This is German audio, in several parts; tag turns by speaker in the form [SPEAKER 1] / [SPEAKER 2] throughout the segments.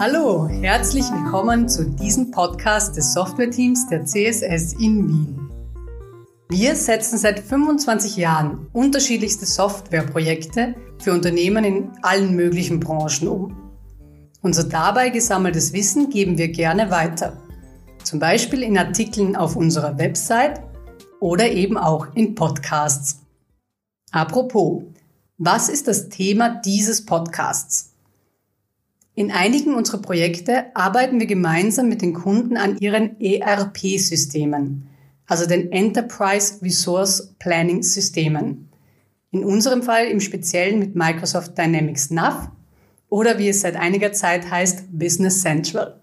[SPEAKER 1] Hallo, herzlich willkommen zu diesem Podcast des Softwareteams der CSS in Wien. Wir setzen seit 25 Jahren unterschiedlichste Softwareprojekte für Unternehmen in allen möglichen Branchen um. Unser dabei gesammeltes Wissen geben wir gerne weiter. Zum Beispiel in Artikeln auf unserer Website oder eben auch in Podcasts. Apropos, was ist das Thema dieses Podcasts? In einigen unserer Projekte arbeiten wir gemeinsam mit den Kunden an ihren ERP-Systemen, also den Enterprise Resource Planning Systemen. In unserem Fall im Speziellen mit Microsoft Dynamics NAV oder wie es seit einiger Zeit heißt, Business Central.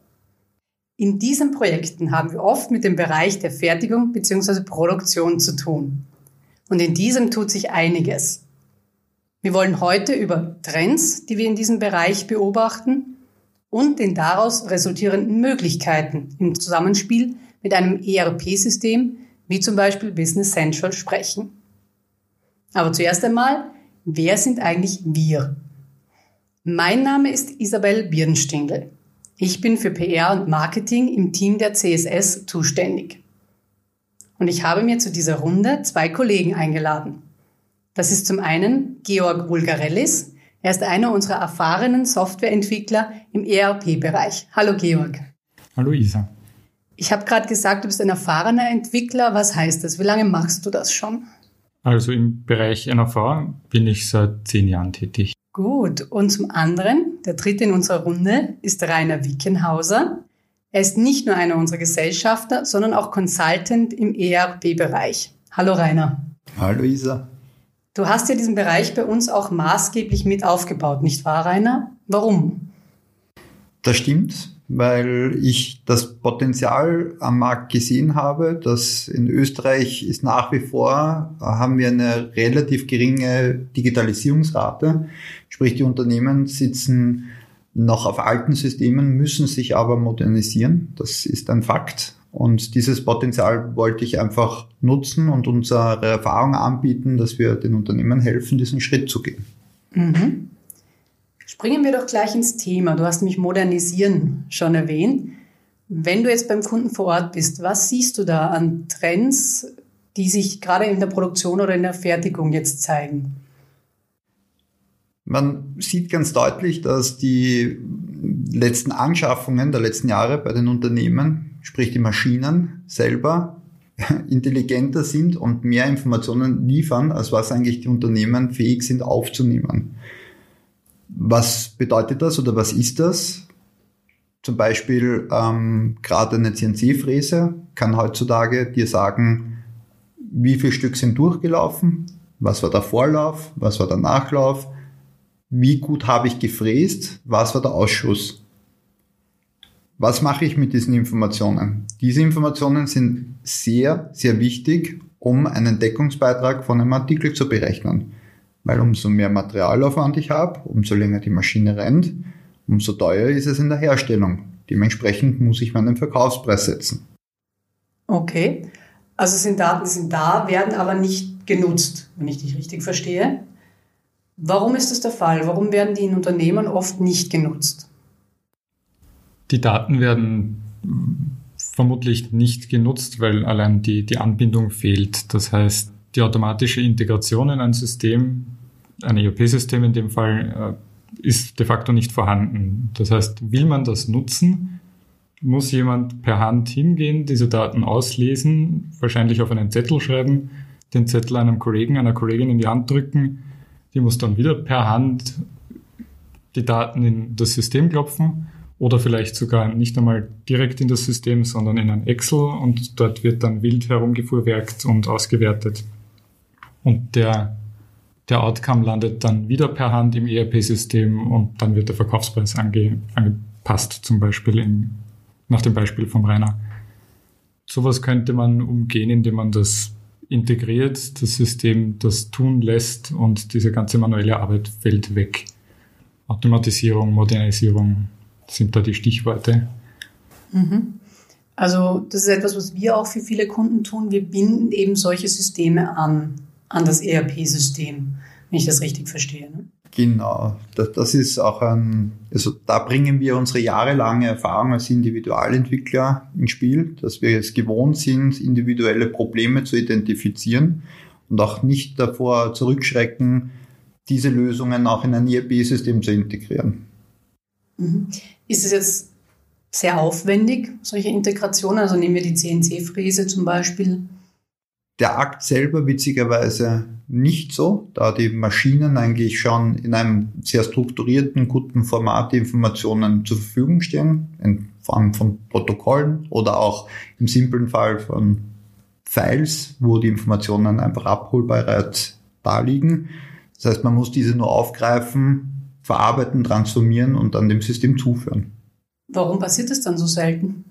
[SPEAKER 1] In diesen Projekten haben wir oft mit dem Bereich der Fertigung bzw. Produktion zu tun. Und in diesem tut sich einiges. Wir wollen heute über Trends, die wir in diesem Bereich beobachten und den daraus resultierenden Möglichkeiten im Zusammenspiel mit einem ERP-System wie zum Beispiel Business Central sprechen. Aber zuerst einmal, wer sind eigentlich wir? Mein Name ist Isabel Birnstingel. Ich bin für PR und Marketing im Team der CSS zuständig. Und ich habe mir zu dieser Runde zwei Kollegen eingeladen. Das ist zum einen Georg Vulgarellis. Er ist einer unserer erfahrenen Softwareentwickler im ERP-Bereich. Hallo Georg.
[SPEAKER 2] Hallo Isa.
[SPEAKER 1] Ich habe gerade gesagt, du bist ein erfahrener Entwickler. Was heißt das? Wie lange machst du das schon?
[SPEAKER 2] Also im Bereich NRV bin ich seit zehn Jahren tätig.
[SPEAKER 1] Gut. Und zum anderen, der dritte in unserer Runde ist Rainer Wickenhauser. Er ist nicht nur einer unserer Gesellschafter, sondern auch Consultant im ERP-Bereich. Hallo Rainer.
[SPEAKER 3] Hallo Isa.
[SPEAKER 1] Du hast ja diesen Bereich bei uns auch maßgeblich mit aufgebaut, nicht wahr, Rainer? Warum?
[SPEAKER 3] Das stimmt, weil ich das Potenzial am Markt gesehen habe, dass in Österreich ist nach wie vor, haben wir eine relativ geringe Digitalisierungsrate. Sprich, die Unternehmen sitzen noch auf alten Systemen, müssen sich aber modernisieren. Das ist ein Fakt. Und dieses Potenzial wollte ich einfach nutzen und unsere Erfahrung anbieten, dass wir den Unternehmen helfen, diesen Schritt zu gehen.
[SPEAKER 1] Mhm. Springen wir doch gleich ins Thema. Du hast mich modernisieren schon erwähnt. Wenn du jetzt beim Kunden vor Ort bist, was siehst du da an Trends, die sich gerade in der Produktion oder in der Fertigung jetzt zeigen?
[SPEAKER 3] Man sieht ganz deutlich, dass die letzten Anschaffungen der letzten Jahre bei den Unternehmen sprich die Maschinen selber, intelligenter sind und mehr Informationen liefern, als was eigentlich die Unternehmen fähig sind aufzunehmen. Was bedeutet das oder was ist das? Zum Beispiel ähm, gerade eine CNC-Fräse kann heutzutage dir sagen, wie viele Stück sind durchgelaufen, was war der Vorlauf, was war der Nachlauf, wie gut habe ich gefräst, was war der Ausschuss. Was mache ich mit diesen Informationen? Diese Informationen sind sehr, sehr wichtig, um einen Deckungsbeitrag von einem Artikel zu berechnen. Weil umso mehr Materialaufwand ich habe, umso länger die Maschine rennt, umso teuer ist es in der Herstellung. Dementsprechend muss ich meinen Verkaufspreis setzen.
[SPEAKER 1] Okay. Also sind Daten sind da, werden aber nicht genutzt, wenn ich dich richtig verstehe. Warum ist das der Fall? Warum werden die in Unternehmen oft nicht genutzt?
[SPEAKER 2] Die Daten werden vermutlich nicht genutzt, weil allein die, die Anbindung fehlt. Das heißt, die automatische Integration in ein System, ein ERP-System in dem Fall, äh, ist de facto nicht vorhanden. Das heißt, will man das nutzen, muss jemand per Hand hingehen, diese Daten auslesen, wahrscheinlich auf einen Zettel schreiben, den Zettel einem Kollegen, einer Kollegin in die Hand drücken, die muss dann wieder per Hand die Daten in das System klopfen oder vielleicht sogar nicht einmal direkt in das System, sondern in ein Excel und dort wird dann wild herumgefuhrwerkt und ausgewertet. Und der, der Outcome landet dann wieder per Hand im ERP-System und dann wird der Verkaufspreis ange, angepasst, zum Beispiel in, nach dem Beispiel vom Rainer. Sowas könnte man umgehen, indem man das integriert, das System das tun lässt und diese ganze manuelle Arbeit fällt weg. Automatisierung, Modernisierung, sind da die Stichworte.
[SPEAKER 1] Mhm. Also das ist etwas, was wir auch für viele Kunden tun. Wir binden eben solche Systeme an, an das ERP-System, wenn ich das richtig verstehe. Ne?
[SPEAKER 3] Genau, das, das ist auch ein, also da bringen wir unsere jahrelange Erfahrung als Individualentwickler ins Spiel, dass wir es gewohnt sind, individuelle Probleme zu identifizieren und auch nicht davor zurückschrecken, diese Lösungen auch in ein ERP-System zu integrieren.
[SPEAKER 1] Mhm. Ist es jetzt sehr aufwendig, solche Integrationen? Also nehmen wir die CNC-Fräse zum Beispiel.
[SPEAKER 3] Der Akt selber witzigerweise nicht so, da die Maschinen eigentlich schon in einem sehr strukturierten, guten Format die Informationen zur Verfügung stehen, in Form von Protokollen oder auch im simplen Fall von Files, wo die Informationen einfach abholbereit da liegen. Das heißt, man muss diese nur aufgreifen, verarbeiten, transformieren und dann dem System zuführen.
[SPEAKER 1] Warum passiert das dann so selten?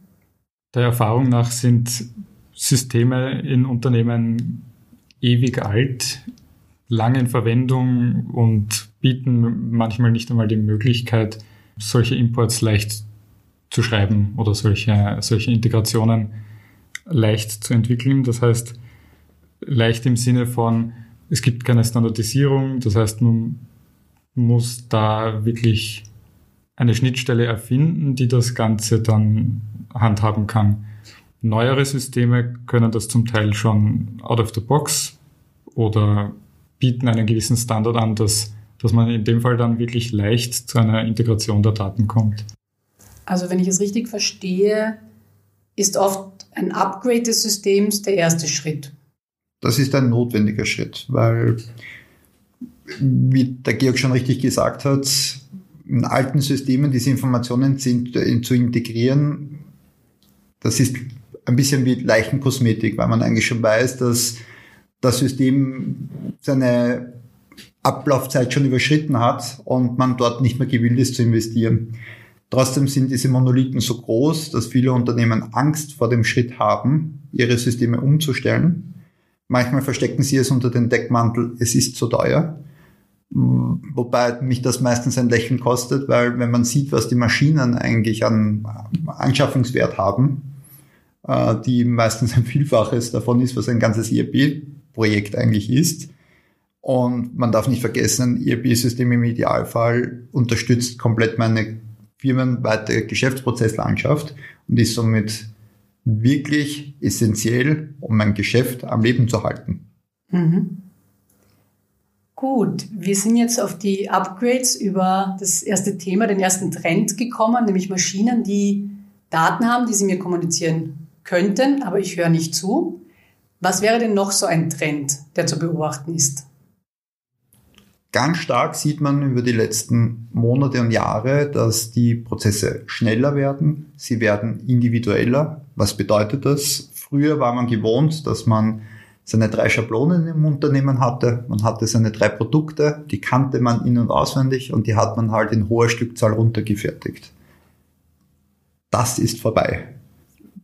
[SPEAKER 2] Der Erfahrung nach sind Systeme in Unternehmen ewig alt, lange in Verwendung und bieten manchmal nicht einmal die Möglichkeit, solche Imports leicht zu schreiben oder solche, solche Integrationen leicht zu entwickeln. Das heißt, leicht im Sinne von, es gibt keine Standardisierung, das heißt, man muss da wirklich eine Schnittstelle erfinden, die das Ganze dann handhaben kann. Neuere Systeme können das zum Teil schon out of the box oder bieten einen gewissen Standard an, dass, dass man in dem Fall dann wirklich leicht zu einer Integration der Daten kommt.
[SPEAKER 1] Also wenn ich es richtig verstehe, ist oft ein Upgrade des Systems der erste Schritt.
[SPEAKER 3] Das ist ein notwendiger Schritt, weil, wie der Georg schon richtig gesagt hat, in alten Systemen diese Informationen äh, zu integrieren, das ist ein bisschen wie Leichenkosmetik, weil man eigentlich schon weiß, dass das System seine Ablaufzeit schon überschritten hat und man dort nicht mehr gewillt ist zu investieren. Trotzdem sind diese Monolithen so groß, dass viele Unternehmen Angst vor dem Schritt haben, ihre Systeme umzustellen. Manchmal verstecken sie es unter den Deckmantel, es ist zu teuer. Wobei mich das meistens ein Lächeln kostet, weil wenn man sieht, was die Maschinen eigentlich an Anschaffungswert haben, äh, die meistens ein Vielfaches davon ist, was ein ganzes ERP-Projekt eigentlich ist. Und man darf nicht vergessen, ein ERP-System im Idealfall unterstützt komplett meine firmenweite Geschäftsprozesslandschaft und ist somit wirklich essentiell, um mein Geschäft am Leben zu halten.
[SPEAKER 1] Mhm. Gut, wir sind jetzt auf die Upgrades über das erste Thema, den ersten Trend gekommen, nämlich Maschinen, die Daten haben, die sie mir kommunizieren könnten, aber ich höre nicht zu. Was wäre denn noch so ein Trend, der zu beobachten ist?
[SPEAKER 3] Ganz stark sieht man über die letzten Monate und Jahre, dass die Prozesse schneller werden, sie werden individueller. Was bedeutet das? Früher war man gewohnt, dass man seine drei Schablonen im Unternehmen hatte. Man hatte seine drei Produkte, die kannte man in- und auswendig und die hat man halt in hoher Stückzahl runtergefertigt. Das ist vorbei.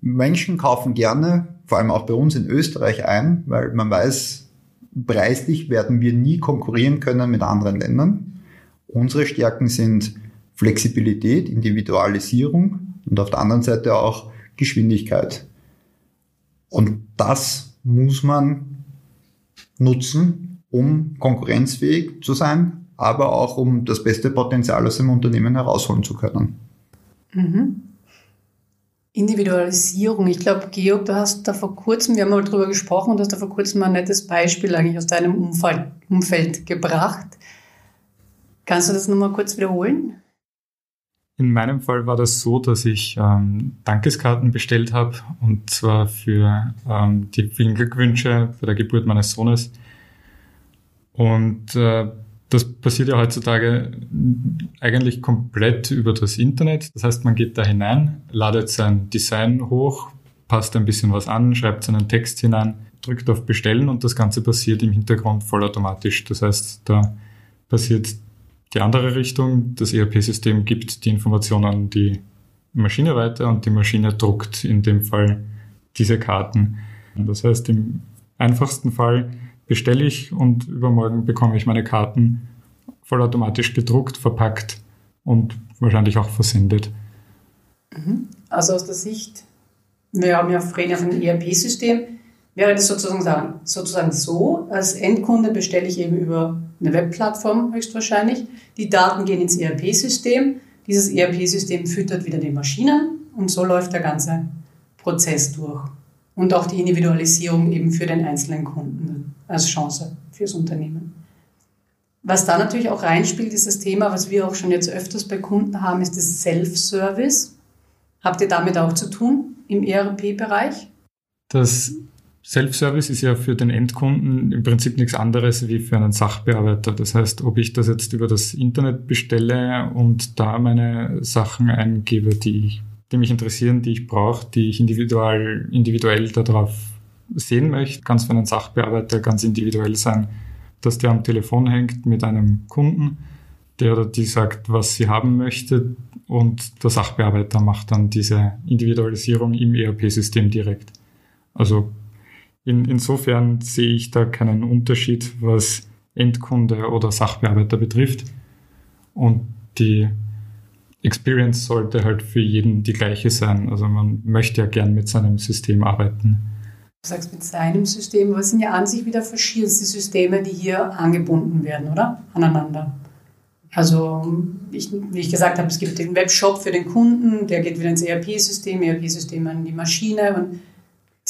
[SPEAKER 3] Menschen kaufen gerne, vor allem auch bei uns in Österreich ein, weil man weiß, preislich werden wir nie konkurrieren können mit anderen Ländern. Unsere Stärken sind Flexibilität, Individualisierung und auf der anderen Seite auch Geschwindigkeit. Und das muss man nutzen, um konkurrenzfähig zu sein, aber auch um das beste Potenzial aus dem Unternehmen herausholen zu können.
[SPEAKER 1] Mhm. Individualisierung. Ich glaube, Georg, du hast da vor kurzem, wir haben mal drüber gesprochen, du hast da vor kurzem mal ein nettes Beispiel eigentlich aus deinem Umfeld, Umfeld gebracht. Kannst du das nochmal kurz wiederholen?
[SPEAKER 2] In meinem Fall war das so, dass ich ähm, Dankeskarten bestellt habe und zwar für ähm, die vielen Glückwünsche bei der Geburt meines Sohnes. Und äh, das passiert ja heutzutage eigentlich komplett über das Internet. Das heißt, man geht da hinein, ladet sein Design hoch, passt ein bisschen was an, schreibt seinen Text hinein, drückt auf Bestellen und das Ganze passiert im Hintergrund vollautomatisch. Das heißt, da passiert die andere Richtung. Das ERP-System gibt die Informationen an die Maschine weiter und die Maschine druckt in dem Fall diese Karten. Das heißt, im einfachsten Fall bestelle ich und übermorgen bekomme ich meine Karten vollautomatisch gedruckt, verpackt und wahrscheinlich auch versendet.
[SPEAKER 1] Mhm. Also aus der Sicht, wir haben ja vorhin auf ein ERP-System, wäre das sozusagen, sozusagen so, als Endkunde bestelle ich eben über eine Webplattform höchstwahrscheinlich. Die Daten gehen ins ERP-System. Dieses ERP-System füttert wieder die Maschinen und so läuft der ganze Prozess durch. Und auch die Individualisierung eben für den einzelnen Kunden als Chance fürs Unternehmen. Was da natürlich auch reinspielt, ist das Thema, was wir auch schon jetzt öfters bei Kunden haben, ist das Self-Service. Habt ihr damit auch zu tun im ERP-Bereich?
[SPEAKER 2] Das Self-Service ist ja für den Endkunden im Prinzip nichts anderes wie für einen Sachbearbeiter. Das heißt, ob ich das jetzt über das Internet bestelle und da meine Sachen eingebe, die, die mich interessieren, die ich brauche, die ich individuell, individuell darauf sehen möchte, kann es für einen Sachbearbeiter ganz individuell sein, dass der am Telefon hängt mit einem Kunden, der oder die sagt, was sie haben möchte und der Sachbearbeiter macht dann diese Individualisierung im ERP-System direkt. Also in, insofern sehe ich da keinen Unterschied, was Endkunde oder Sachbearbeiter betrifft. Und die Experience sollte halt für jeden die gleiche sein. Also man möchte ja gern mit seinem System arbeiten.
[SPEAKER 1] Du sagst mit seinem System, was sind ja an sich wieder verschiedenste Systeme, die hier angebunden werden, oder? Aneinander. Also, ich, wie ich gesagt habe, es gibt den Webshop für den Kunden, der geht wieder ins ERP-System, ERP-System an die Maschine und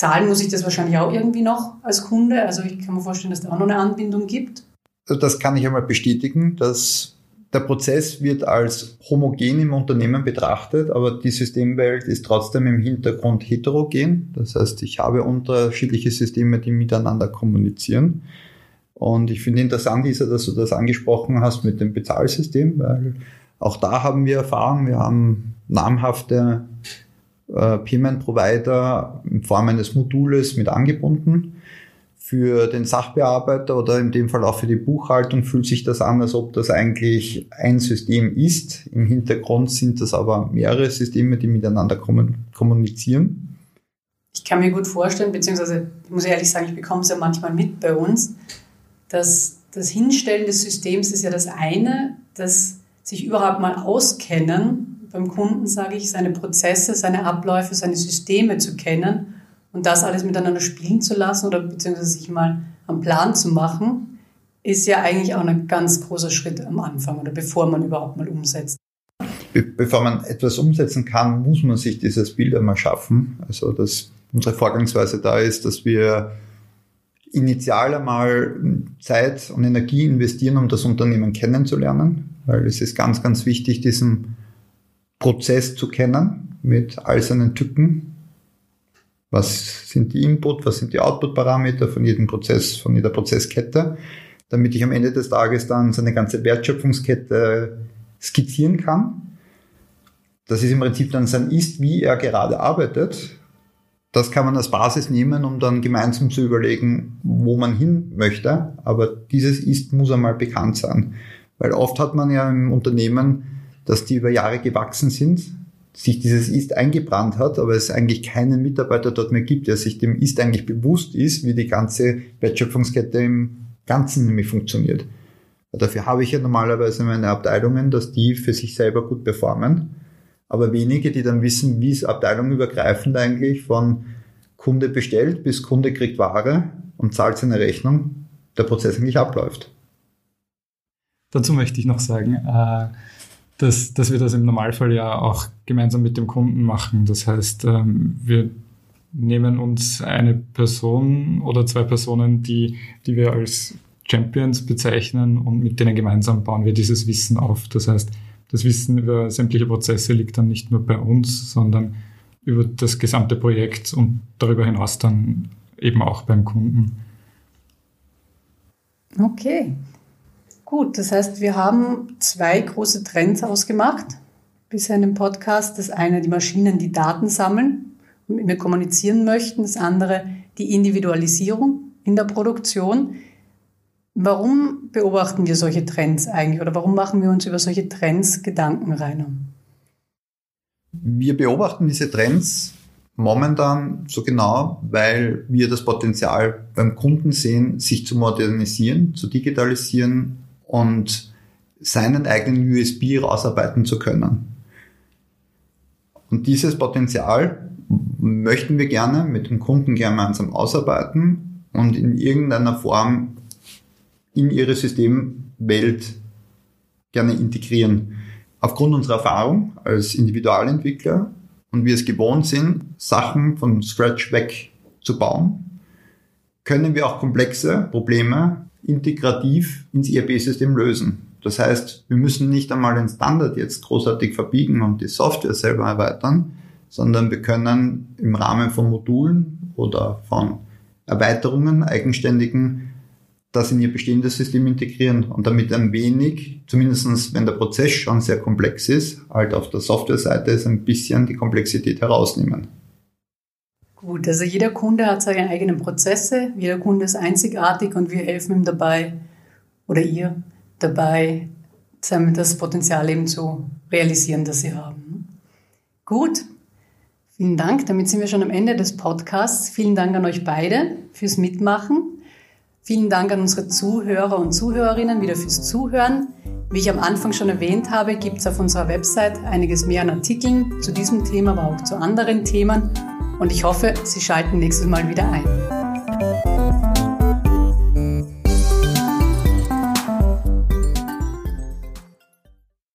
[SPEAKER 1] Zahlen muss ich das wahrscheinlich auch irgendwie noch als Kunde. Also ich kann mir vorstellen, dass da auch noch eine Anbindung gibt.
[SPEAKER 3] Also das kann ich einmal bestätigen, dass der Prozess wird als homogen im Unternehmen betrachtet, aber die Systemwelt ist trotzdem im Hintergrund heterogen. Das heißt, ich habe unterschiedliche Systeme, die miteinander kommunizieren. Und ich finde interessant, Isa, dass du das angesprochen hast mit dem Bezahlsystem, weil auch da haben wir Erfahrung. Wir haben namhafte äh, Payment Provider in Form eines Modules mit angebunden. Für den Sachbearbeiter oder in dem Fall auch für die Buchhaltung fühlt sich das an, als ob das eigentlich ein System ist. Im Hintergrund sind das aber mehrere Systeme, die miteinander kommunizieren.
[SPEAKER 1] Ich kann mir gut vorstellen, beziehungsweise ich muss ehrlich sagen, ich bekomme es ja manchmal mit bei uns, dass das Hinstellen des Systems ist ja das eine, dass sich überhaupt mal auskennen beim Kunden, sage ich, seine Prozesse, seine Abläufe, seine Systeme zu kennen und das alles miteinander spielen zu lassen oder beziehungsweise sich mal am Plan zu machen, ist ja eigentlich auch ein ganz großer Schritt am Anfang oder bevor man überhaupt mal umsetzt.
[SPEAKER 3] Be bevor man etwas umsetzen kann, muss man sich dieses Bild einmal schaffen. Also dass unsere Vorgangsweise da ist, dass wir initial einmal Zeit und Energie investieren, um das Unternehmen kennenzulernen, weil es ist ganz, ganz wichtig, diesen Prozess zu kennen mit all seinen Tücken. Was sind die Input, was sind die Output-Parameter von jedem Prozess, von jeder Prozesskette, damit ich am Ende des Tages dann seine ganze Wertschöpfungskette skizzieren kann. Das ist im Prinzip dann sein Ist, wie er gerade arbeitet. Das kann man als Basis nehmen, um dann gemeinsam zu überlegen, wo man hin möchte. Aber dieses Ist muss einmal bekannt sein. Weil oft hat man ja im Unternehmen dass die über Jahre gewachsen sind, sich dieses Ist eingebrannt hat, aber es eigentlich keinen Mitarbeiter dort mehr gibt, der sich dem Ist eigentlich bewusst ist, wie die ganze Wertschöpfungskette im Ganzen nämlich funktioniert. Dafür habe ich ja normalerweise meine Abteilungen, dass die für sich selber gut performen, aber wenige, die dann wissen, wie es abteilungübergreifend eigentlich von Kunde bestellt bis Kunde kriegt Ware und zahlt seine Rechnung, der Prozess eigentlich abläuft.
[SPEAKER 2] Dazu möchte ich noch sagen, äh dass, dass wir das im Normalfall ja auch gemeinsam mit dem Kunden machen. Das heißt, ähm, wir nehmen uns eine Person oder zwei Personen, die, die wir als Champions bezeichnen und mit denen gemeinsam bauen wir dieses Wissen auf. Das heißt, das Wissen über sämtliche Prozesse liegt dann nicht nur bei uns, sondern über das gesamte Projekt und darüber hinaus dann eben auch beim Kunden.
[SPEAKER 1] Okay, Gut, das heißt, wir haben zwei große Trends ausgemacht bisher in dem Podcast. Das eine, die Maschinen, die Daten sammeln und mit mir kommunizieren möchten. Das andere, die Individualisierung in der Produktion. Warum beobachten wir solche Trends eigentlich oder warum machen wir uns über solche Trends Gedanken, Rainer?
[SPEAKER 3] Wir beobachten diese Trends momentan so genau, weil wir das Potenzial beim Kunden sehen, sich zu modernisieren, zu digitalisieren und seinen eigenen USB rausarbeiten zu können. Und dieses Potenzial möchten wir gerne mit dem Kunden gemeinsam ausarbeiten und in irgendeiner Form in ihre Systemwelt gerne integrieren. Aufgrund unserer Erfahrung als Individualentwickler und wir es gewohnt sind, Sachen von Scratch weg zu bauen, können wir auch komplexe Probleme integrativ ins ERP-System lösen. Das heißt, wir müssen nicht einmal den Standard jetzt großartig verbiegen und die Software selber erweitern, sondern wir können im Rahmen von Modulen oder von Erweiterungen, eigenständigen, das in ihr bestehendes System integrieren und damit ein wenig, zumindestens wenn der Prozess schon sehr komplex ist, halt auf der Softwareseite ist ein bisschen die Komplexität herausnehmen.
[SPEAKER 1] Gut, also jeder Kunde hat seine eigenen Prozesse, jeder Kunde ist einzigartig und wir helfen ihm dabei oder ihr dabei, das Potenzial eben zu realisieren, das sie haben. Gut, vielen Dank. Damit sind wir schon am Ende des Podcasts. Vielen Dank an euch beide fürs Mitmachen. Vielen Dank an unsere Zuhörer und Zuhörerinnen wieder fürs Zuhören. Wie ich am Anfang schon erwähnt habe, gibt es auf unserer Website einiges mehr an Artikeln zu diesem Thema, aber auch zu anderen Themen und ich hoffe, Sie schalten nächstes Mal wieder ein.